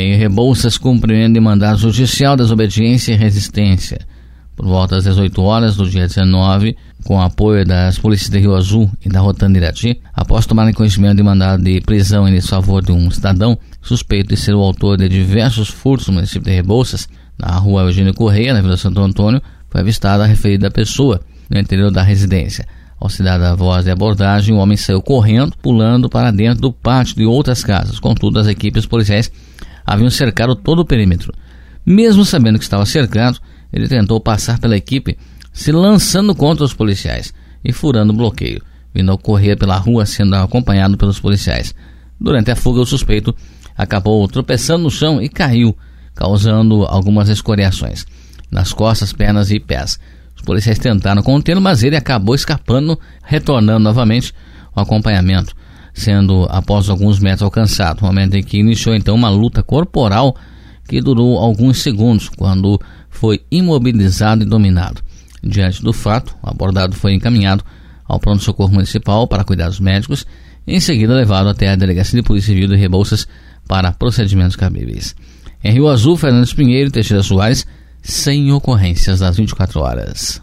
Em Rebouças, cumprimento de mandado judicial, desobediência e resistência. Por volta das 18 horas do dia 19, com apoio das polícias de Rio Azul e da Rotan Irati, após tomarem conhecimento de mandado de prisão em desfavor de um cidadão suspeito de ser o autor de diversos furtos no município de Rebouças, na rua Eugênio Correia, na Vila Santo Antônio, foi avistada a referida pessoa no interior da residência. Auxiliada a voz de abordagem, o homem saiu correndo, pulando para dentro do pátio de outras casas. Contudo, as equipes policiais haviam cercado todo o perímetro. Mesmo sabendo que estava cercado, ele tentou passar pela equipe, se lançando contra os policiais e furando o bloqueio, vindo a correr pela rua sendo acompanhado pelos policiais. Durante a fuga, o suspeito acabou tropeçando no chão e caiu, causando algumas escoriações nas costas, pernas e pés. Os policiais tentaram contê-lo, mas ele acabou escapando, retornando novamente ao acompanhamento, sendo após alguns metros alcançado, momento em que iniciou então uma luta corporal que durou alguns segundos, quando foi imobilizado e dominado. Diante do fato, o abordado foi encaminhado ao pronto-socorro municipal para cuidados médicos em seguida levado até a Delegacia de Polícia Civil de Rebouças para procedimentos cabíveis. Em Rio Azul, Fernandes Pinheiro e Teixeira Soares sem ocorrências das 24 horas.